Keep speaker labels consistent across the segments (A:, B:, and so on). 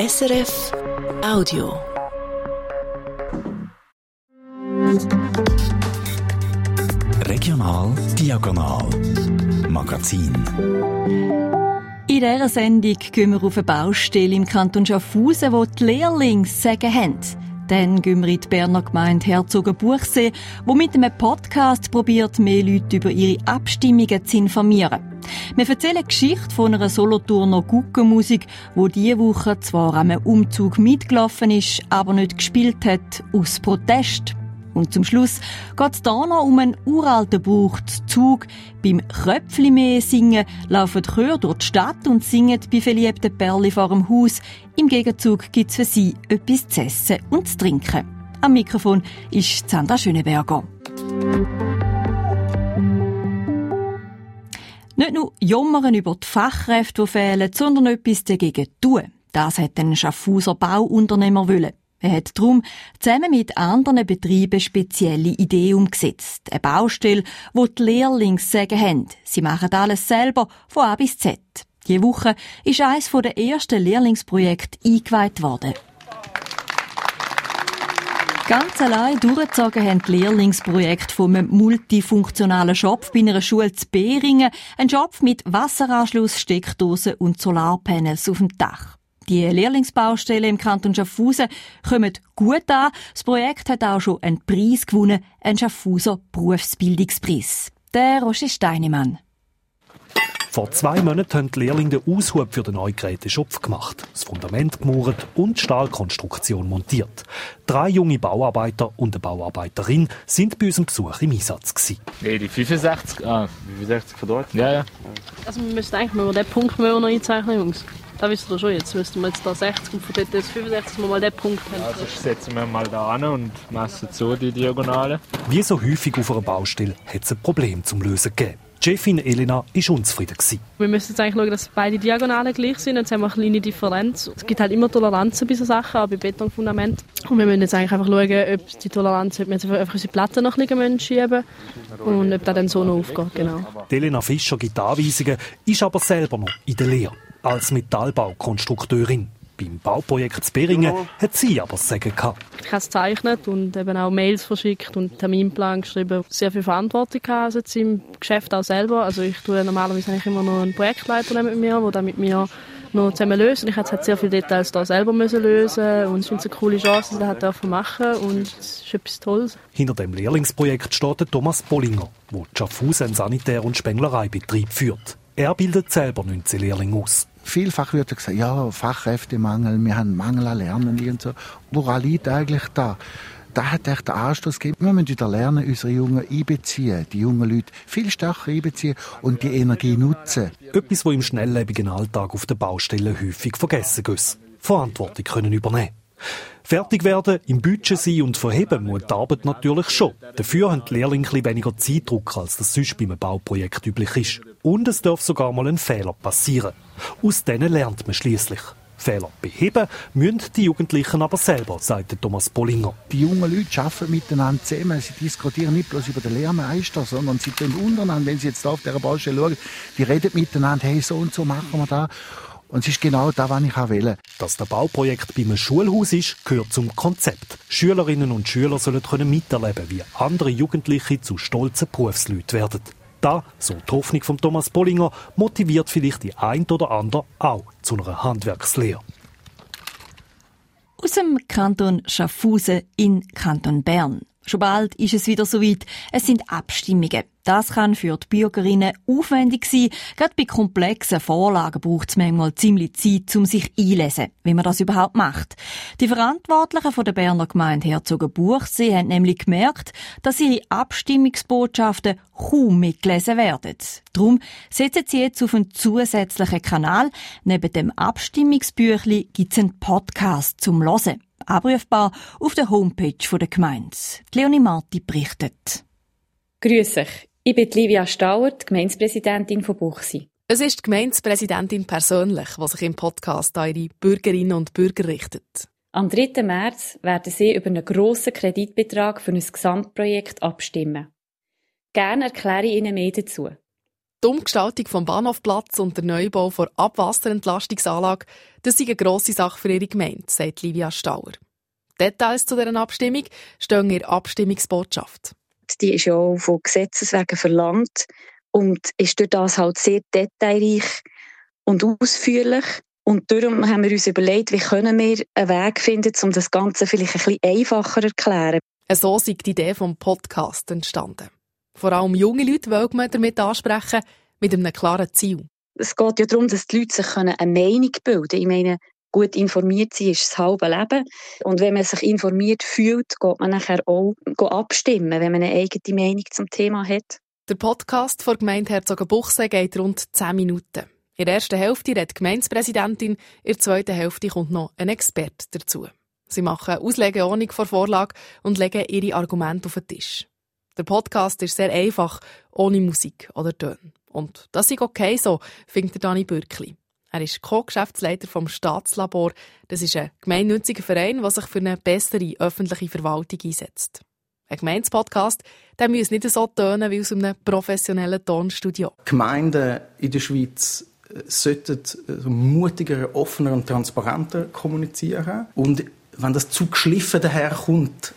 A: SRF Audio.
B: Regional Diagonal Magazin.
C: In dieser Sendung gehen wir auf eine Baustelle im Kanton Schaffhausen, wo die Lehrlinge sagen haben. Dann gehen wir in die Berner Gemeinde Herzogenbuchsee, wo mit einem Podcast probiert, mehr Leute über ihre Abstimmungen zu informieren. Wir erzählen die Geschichte von einer Solothurner Guckenmusik, wo diese Woche zwar einem Umzug mitgelaufen ist, aber nicht gespielt hat, aus Protest. Und zum Schluss geht es hier noch um einen uralten Brauch, Zug. Beim Kröpfli singen laufen die Chöre durch die Stadt und singen bei verliebten Perli vor dem Haus. Im Gegenzug gibt es für sie etwas zu essen und zu trinken. Am Mikrofon ist Sandra Schöneberger. Nicht nur jammern über die Fachkräfte, die fehlen, sondern etwas dagegen tun. Das hat ein Schaffhauser Bauunternehmer wollen. Er hat darum zusammen mit anderen Betrieben spezielle Ideen umgesetzt. Eine Baustelle, wo die Lehrlinge sagen haben, sie machen alles selber, von A bis Z. Diese Woche ist eines der ersten Lehrlingsprojekte eingeweiht worden. Ganz allein durchgezogen haben die Lehrlingsprojekt vom multifunktionalen Shop bei einer Schule zu Beringen. Ein Shop mit Wasseranschluss, Steckdosen und Solarpanels auf dem Dach. Die Lehrlingsbaustelle im Kanton Schaffhausen kommen gut an. Das Projekt hat auch schon einen Preis gewonnen, einen Schaffhauser Berufsbildungspreis. Der Roger Steinemann.
D: Vor zwei Monaten haben die Lehrlinge den Aushub für den neuen Geräteschopf gemacht, das Fundament gemauert und die Stahlkonstruktion montiert. Drei junge Bauarbeiter und eine Bauarbeiterin sind bei unserem Besuch im Einsatz. Gewesen.
E: Nee, die 65, ah, 65 von dort? Ja, ja.
F: Also wir müssen eigentlich mal den Punkt noch einzeichnen, Jungs. Da wisst ihr schon, jetzt müssten wir jetzt da 60 und von dort jetzt 65, dass wir mal den Punkt haben.
E: Also setzen wir mal da an und messen so die Diagonale.
D: Wie so häufig auf einer Baustelle hat es ein Problem zum Lösen gegeben. Die Chefin Elena war unzufrieden.
F: Wir müssen jetzt eigentlich schauen, dass beide Diagonalen gleich sind. Jetzt haben wir eine kleine Differenz. Es gibt halt immer Toleranzen bei solchen Sachen, auch bei Betonfundament. Und wir müssen jetzt eigentlich einfach schauen, ob die Toleranz, ob wir jetzt einfach unsere Platten noch ein bisschen schieben und ob das dann so noch aufgeht. Genau.
D: Die Elena Fischer gibt Anweisungen, ist aber selber noch in der Lehre als Metallbaukonstrukteurin. Beim Bauprojekt zu Beringen hat sie aber das Sagen gehabt.
F: Ich habe es gezeichnet und eben auch Mails verschickt und Terminplan geschrieben. Sehr viel Verantwortung gehabt also im Geschäft auch selber. Also ich tue normalerweise eigentlich immer noch einen Projektleiter mit mir, der dann mit mir noch zusammen löst. Und ich musste halt sehr viele Details da selber müssen lösen und es ist eine coole Chance, dass ich das machen und es ist etwas Tolles.
D: Hinter dem Lehrlingsprojekt steht Thomas Bollinger, der Schaffhausen Sanitär- und Spenglereibetrieb führt. Er bildet selber 19 Lehrlinge aus.
G: Vielfach wird gesagt, ja, Fachkräftemangel, wir haben Mangel an Lernen und so. Woran liegt eigentlich da? Da hat echt der Anstoß gegeben. Wir müssen wieder lernen, unsere Jungen einbeziehen, die jungen Leute viel stärker einbeziehen und die Energie nutzen.
D: Etwas, was im schnelllebigen Alltag auf den Baustellen häufig vergessen geht. Verantwortung können übernehmen. Fertig werden, im Budget sein und verheben muss die Arbeit natürlich schon. Dafür haben die Lehrlinge weniger Zeitdruck, als das sonst bei einem Bauprojekt üblich ist. Und es darf sogar mal ein Fehler passieren. Aus denen lernt man schließlich. Fehler beheben müssen die Jugendlichen aber selber, sagt Thomas Bollinger.
G: Die jungen Leute arbeiten miteinander zusammen. Sie diskutieren nicht bloß über den Lehrmeister, sondern sie tun untereinander, wenn sie jetzt auf dieser Baustelle schauen, die reden miteinander, hey, so und so machen wir da. Und es ist genau das, was ich auch will.
D: Dass der Bauprojekt bei einem Schulhaus ist, gehört zum Konzept. Schülerinnen und Schüler sollen können miterleben, wie andere Jugendliche zu stolzen Berufsleuten werden. Da, so die Hoffnung von Thomas Bollinger, motiviert vielleicht die ein oder andere auch zu einer Handwerkslehre.
C: Aus dem Kanton Schaffhausen in Kanton Bern. Schon bald ist es wieder soweit. Es sind Abstimmungen. Das kann für die Bürgerinnen aufwendig sein. Gerade bei komplexen Vorlagen braucht es manchmal ziemlich Zeit, um sich einlesen, wie man das überhaupt macht. Die Verantwortlichen von der Berner Gemeinde Herzogenbuchsee haben nämlich gemerkt, dass ihre Abstimmungsbotschaften kaum mitgelesen werden. Darum setzen sie jetzt auf einen zusätzlichen Kanal. Neben dem Abstimmungsbüchli gibt es einen Podcast zum Hören abrufbar auf der Homepage der Gemeinde. Leonie Marti berichtet.
H: Grüß euch. Ich bin Livia Stauer, die Gemeindepräsidentin von Buchsi.
I: Es ist die Gemeindepräsidentin persönlich, die sich im Podcast an ihre Bürgerinnen und Bürger richtet.
H: Am 3. März werden Sie über einen grossen Kreditbetrag für ein Gesamtprojekt abstimmen. Gerne erkläre ich Ihnen mehr dazu.
I: Die Umgestaltung vom Bahnhofplatz und der Neubau der Abwasserentlastungsanlage, das ist eine grosse Sache für ihre Gemeinde, sagt Livia Stauer. Details zu dieser Abstimmung stehen in der Abstimmungsbotschaft.
J: Die ist ja auch von Gesetzes wegen verlangt und ist durch das halt sehr detailreich und ausführlich. Und darum haben wir uns überlegt, wie können wir einen Weg finden, um das Ganze vielleicht ein bisschen einfacher zu erklären.
I: So ist die Idee vom Podcast entstanden. Vor allem junge Leute wollen man damit ansprechen, mit einem klaren Ziel.
J: Es geht ja darum, dass die Leute sich eine Meinung bilden können. Ich meine, gut informiert sein ist das halbe Leben. Und wenn man sich informiert fühlt, geht man nachher auch abstimmen, wenn man eine eigene Meinung zum Thema hat.
I: Der Podcast von Gemeinde Herzogenbuchsee geht rund 10 Minuten. In der ersten Hälfte redet die Gemeindepräsidentin, in der zweiten Hälfte kommt noch ein Experte dazu. Sie machen Auslegeordnung vor Vorlage und legen ihre Argumente auf den Tisch. Der Podcast ist sehr einfach, ohne Musik oder Töne. Und das ist okay so, findet Dani Bürkli. Er ist Co-Geschäftsleiter vom Staatslabor. Das ist ein gemeinnütziger Verein, der sich für eine bessere öffentliche Verwaltung einsetzt. Ein Gemeindepodcast, der muss nicht so tönen wie aus einem professionellen Tonstudio.
K: Gemeinden in der Schweiz äh, sollten äh, mutiger, offener und transparenter kommunizieren. Und wenn das zu geschliffen daherkommt,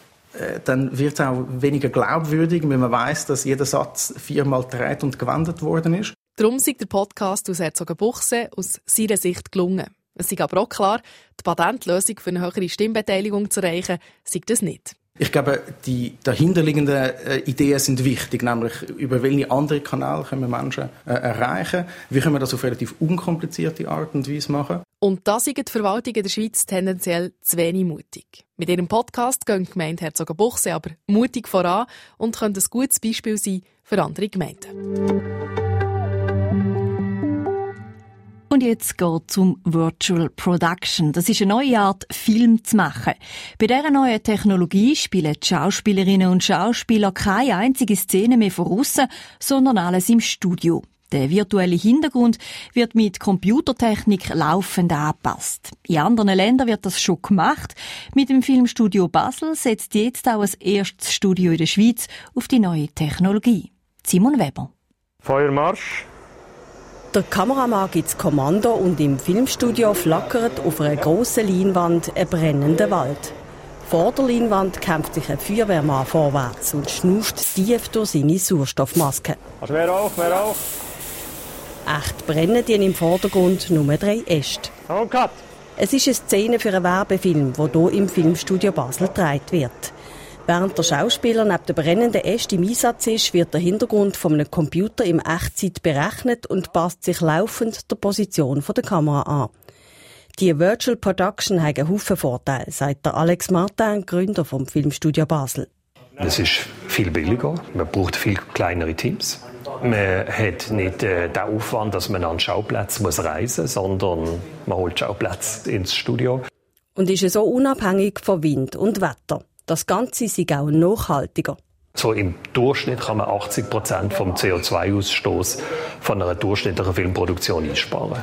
K: dann wird es auch weniger glaubwürdig, wenn man weiß, dass jeder Satz viermal gedreht und gewendet worden ist.
I: Darum ist der Podcast aus Herzogenbuchsee aus seiner Sicht gelungen. Es ist aber auch klar, die Patentlösung für eine höhere Stimmbeteiligung zu erreichen, sei das nicht.
K: Ich glaube, die dahinterliegenden äh, Ideen sind wichtig, nämlich über welche andere Kanäle können wir Menschen äh, erreichen, wie können wir das auf relativ unkomplizierte Art und Weise machen.
I: Und da sind die Verwaltungen der Schweiz tendenziell zu wenig mutig. Mit ihrem Podcast gehen die Gemeinde Herzogenbuchsee aber mutig voran und können ein gutes Beispiel sein für andere Gemeinden.
C: Und jetzt geht zum Virtual Production. Das ist eine neue Art, Film zu machen. Bei dieser neuen Technologie spielen die Schauspielerinnen und Schauspieler keine einzige Szene mehr von aussen, sondern alles im Studio. Der virtuelle Hintergrund wird mit Computertechnik laufend angepasst. In anderen Ländern wird das schon gemacht. Mit dem Filmstudio Basel setzt jetzt auch das erste Studio in der Schweiz auf die neue Technologie. Simon Weber.
E: Feuermarsch.
L: Der Kameramann gibt das Kommando und im Filmstudio flackert auf einer grossen Leinwand ein brennender Wald. Vor der Leinwand kämpft sich ein Feuerwehrmann vorwärts und schnauft tief durch seine Sauerstoffmaske.
E: Also wer auch, wer auch.
L: Echt brennen die im Vordergrund nur drei Äste. Es ist eine Szene für einen Werbefilm, der hier im Filmstudio Basel gedreht wird. Während der Schauspieler neben der brennenden Äste im Einsatz ist, wird der Hintergrund von einem Computer im Echtzeit berechnet und passt sich laufend der Position der Kamera an. Die Virtual Production hat einen Haufen Vorteile, sagt der Alex Martin, Gründer vom Filmstudio Basel.
M: Es ist viel billiger, man braucht viel kleinere Teams. Man hat nicht äh, den Aufwand, dass man an Schauplatz muss reisen muss, sondern man holt Schauplatz ins Studio.
L: Und ist so unabhängig von Wind und Wetter. Das Ganze ist auch nachhaltiger.
M: So im Durchschnitt kann man 80 Prozent vom CO2-Ausstoß von einer durchschnittlichen Filmproduktion einsparen.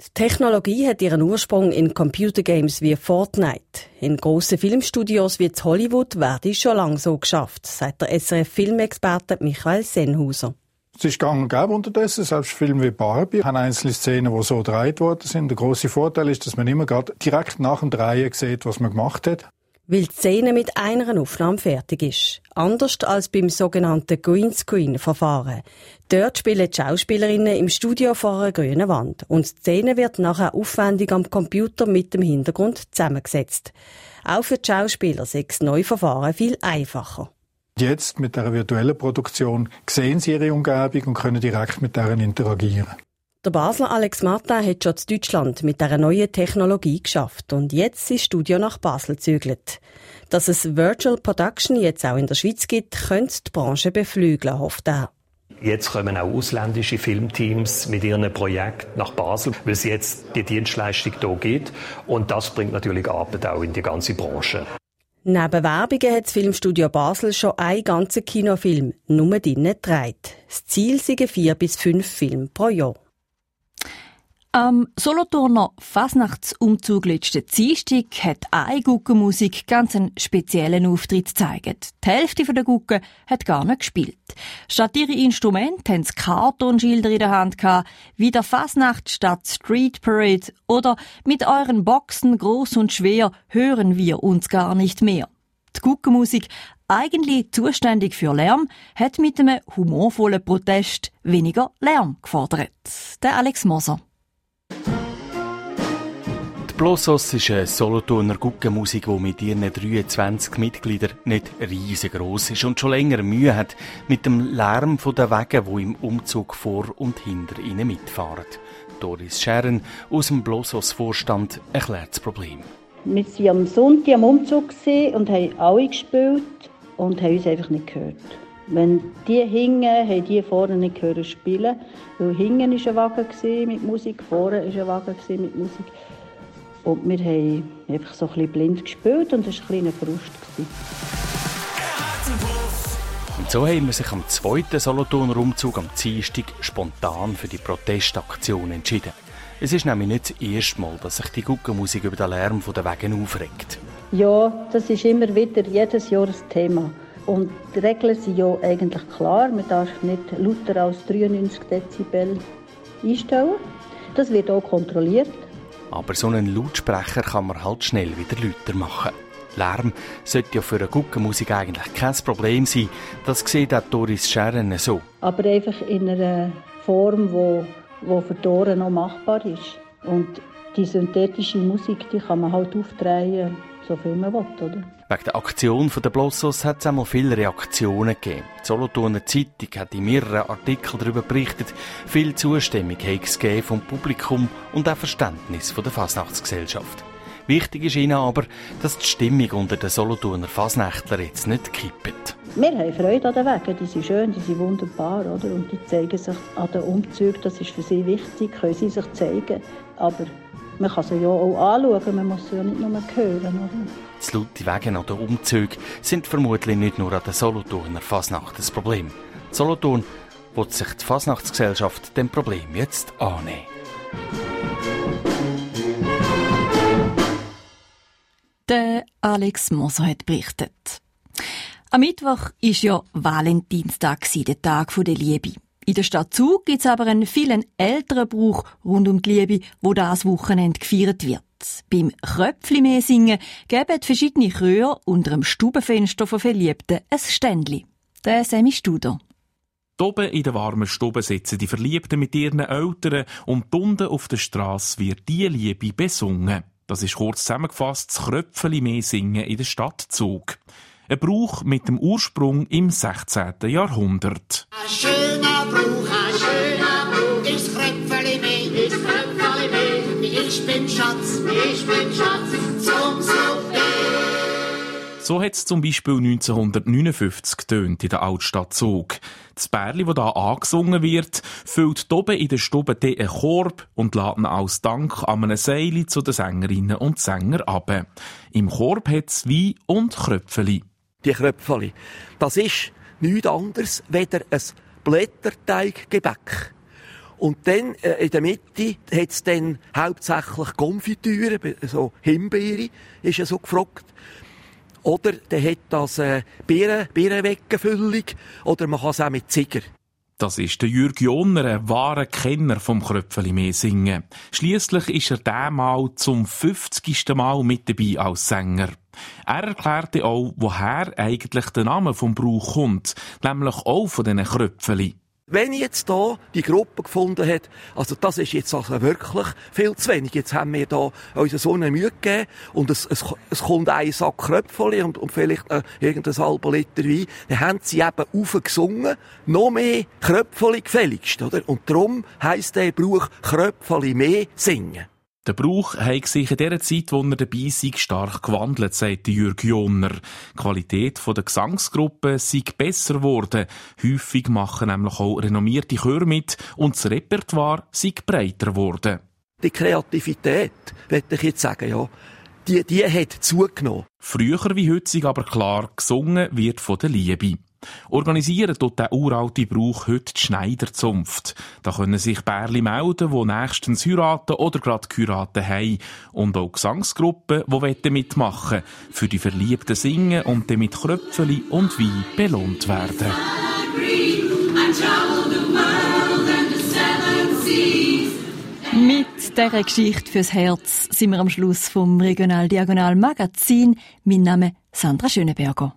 L: Die Technologie hat ihren Ursprung in Computergames wie Fortnite. In grossen Filmstudios wie Hollywood werde schon lange so geschafft, sagt der SRF-Filmexperte Michael Senhauser.
N: Es ist gang und gäbe unterdessen. Selbst Filme wie Barbie haben einzelne Szenen, die so gedreht worden sind. Der große Vorteil ist, dass man immer gerade direkt nach dem Drehen sieht, was man gemacht hat
L: weil die Szene mit einer Aufnahme fertig ist. Anders als beim sogenannten Greenscreen-Verfahren. Dort spielen die Schauspielerinnen im Studio vor einer grünen Wand und die Szene wird nachher aufwendig am Computer mit dem Hintergrund zusammengesetzt. Auch für die Schauspieler ist das neue Verfahren viel einfacher.
N: Jetzt mit der virtuellen Produktion sehen sie ihre Umgebung und können direkt mit deren interagieren.
L: Der Basler Alex Martin hat schon in Deutschland mit dieser neuen Technologie geschafft und jetzt ist Studio nach Basel zügelt. Dass es Virtual Production jetzt auch in der Schweiz gibt, könnte die Branche beflügeln, hofft er.
M: Jetzt kommen auch ausländische Filmteams mit ihren Projekten nach Basel, weil es jetzt die Dienstleistung hier geht. Und das bringt natürlich Arbeit auch in die ganze Branche.
L: Neben Werbungen hat das Filmstudio Basel schon einen ganzen Kinofilm nur drinnen gedreht. Das Ziel sind vier bis fünf Filme pro Jahr.
C: Am Solothurner Fasnachtsumzug letzten Dienstag hat eine Guckenmusik ganz einen speziellen Auftritt gezeigt. Die Hälfte der Gucken hat gar nicht gespielt. Statt ihre Instrumente haben sie Kartonschilder in der Hand gehabt, wie der Fasnacht statt Street Parade oder mit euren Boxen groß und schwer hören wir uns gar nicht mehr. Die Guckenmusik, eigentlich zuständig für Lärm, hat mit einem humorvollen Protest weniger Lärm gefordert. Der Alex Moser.
O: Die Blossos ist eine Solothurner Guckenmusik, die mit ihren 23 Mitgliedern nicht riesengroß ist und schon länger Mühe hat mit dem Lärm der Wege, die im Umzug vor und hinter ihnen mitfahren. Doris Scheren aus dem Blossos Vorstand erklärt das Problem.
P: Wir waren am Sonntag am Umzug und haben alle gespielt und haben uns einfach nicht gehört. Wenn die hingen, haben die vorne nicht gehört spielen, weil hinten war ein Wagen mit Musik, vorne war ein Wagen mit Musik. Und wir haben einfach so ein bisschen blind gespielt und es war ein kleiner Frust.
O: Und so haben wir sich am zweiten Solothurner Umzug am Dienstag spontan für die Protestaktion entschieden. Es ist nämlich nicht das erste Mal, dass sich die Guckenmusik über den Lärm der Wegen aufregt.
P: Ja, das ist immer wieder jedes Jahr ein Thema. Und die Regeln sind ja eigentlich klar. Man darf nicht lauter als 93 Dezibel einstellen. Das wird auch kontrolliert.
O: Aber so einen Lautsprecher kann man halt schnell wieder lauter machen. Lärm sollte ja für eine Guckenmusik eigentlich kein Problem sein. Das sieht auch Doris Scheren so.
P: Aber einfach in einer Form, wo, wo für die Ohren noch machbar ist. Und die synthetische Musik, die kann man halt aufdrehen, so viel man will, oder?
O: Wegen der Aktion der Blossos hat es einmal viele Reaktionen gegeben. Die Solothurner Zeitung hat in mehreren Artikeln darüber berichtet, viel Zustimmung hat es vom Publikum und auch Verständnis von der Fasnachtsgesellschaft. Wichtig ist ihnen aber, dass die Stimmung unter den Solothurner Fasnächtler jetzt nicht kippt.
P: Wir haben Freude an den Wegen, die sind schön, die sind wunderbar, oder? Und die zeigen sich an den Umzügen, das ist für sie wichtig, können sie sich zeigen. Aber man kann sie ja auch anschauen, man muss sie ja nicht nur hören. Oder?
O: Die laute Wege an den Umzügen sind vermutlich nicht nur an der Solothurner Fasnacht das Problem. Solothurn wird sich die Fasnachtsgesellschaft dem Problem jetzt annehmen.
C: Der Alex Moser hat berichtet. Am Mittwoch ist ja Valentinstag, der Tag der Liebe. In der Stadt Zug gibt es aber einen vielen älteren Brauch rund um die Liebe, wo das Wochenende gefeiert wird. Beim Kröpfli singen geben verschiedene Chöre unter dem Stubenfenster von Verliebten ein Ständli. Der Sammy Studer.
Q: Oben in der warmen Stube sitzen die Verliebten mit ihren Eltern und unten auf der Straße wird die Liebe besungen. Das ist kurz zusammengefasst das Kröpfeli singen in der Stadt Zug. Ein Brauch mit dem Ursprung im 16. Jahrhundert.
R: Ein Brauch, ein schöner Brauch, ist Kröpfeli mehr, ist Kröpfeli mehr. Ich bin Schatz, ich bin Schatz, zum Suppe.
Q: So hat es zum Beispiel 1959 getönt in der Altstadt Zug. Das Bärli, das hier angesungen wird, füllt oben in der Stube einen Korb und lädt ihn als Dank an einem Seil zu den Sängerinnen und Sängern ab. Im Korb hat es Wein und Kröpfeli
S: die Kröpfeli. Das ist nichts anderes weder ein Blätterteiggebäck. Und dann äh, in der Mitte hat es dann hauptsächlich Konfitüre, so Himbeere, ist ja so gefragt. Oder der hat das äh, Beeren, Beerenweckenfüllung, oder man kann es auch mit Ziger.
Q: Das ist der Jürg Jonner, ein wahrer Kenner vom Kröpfeli singen. Schließlich ist er dermal zum 50. Mal mit dabei als Sänger. Er erklärte auch, woher eigentlich der Name vom Brauch kommt, nämlich auch von diesen Kröpfeli.
S: Wenn ich jetzt hier die Gruppe gefunden hat, also das ist jetzt also wirklich viel zu wenig. Jetzt haben wir hier unsere Sonne Mühe gegeben und es, es, es kommt ein Sack Kröpfeli und, und vielleicht äh, irgendein halber Liter Wein. Dann haben sie eben aufgesungen, noch mehr Kröpfeli gefälligst, oder? Und darum heisst der Brauch Kröpfeli mehr singen.
Q: Der Brauch hat sich in der Zeit, wo er dabei sei, stark gewandelt, sagt Jürg Jonner. Die Qualität der Gesangsgruppe sei besser geworden. Häufig machen nämlich auch renommierte Chöre mit und das Repertoire sei breiter geworden.
S: Die Kreativität, würde ich jetzt sagen, ja, die, die hat zugenommen.
Q: Früher wie heute aber klar gesungen wird von der Liebe. Organisieren tut der uralte Brauch heute die Schneiderzunft. Da können sich Bärli melden, die nächstens heiraten oder gerade geheiratet haben. Und auch Gesangsgruppen, die mitmachen Für die Verliebten singen und dann mit Kröpfeli und Wein belohnt werden.
C: Mit dieser Geschichte fürs Herz sind wir am Schluss vom Regional Diagonal Magazin. Mein Name ist Sandra Schöneberger.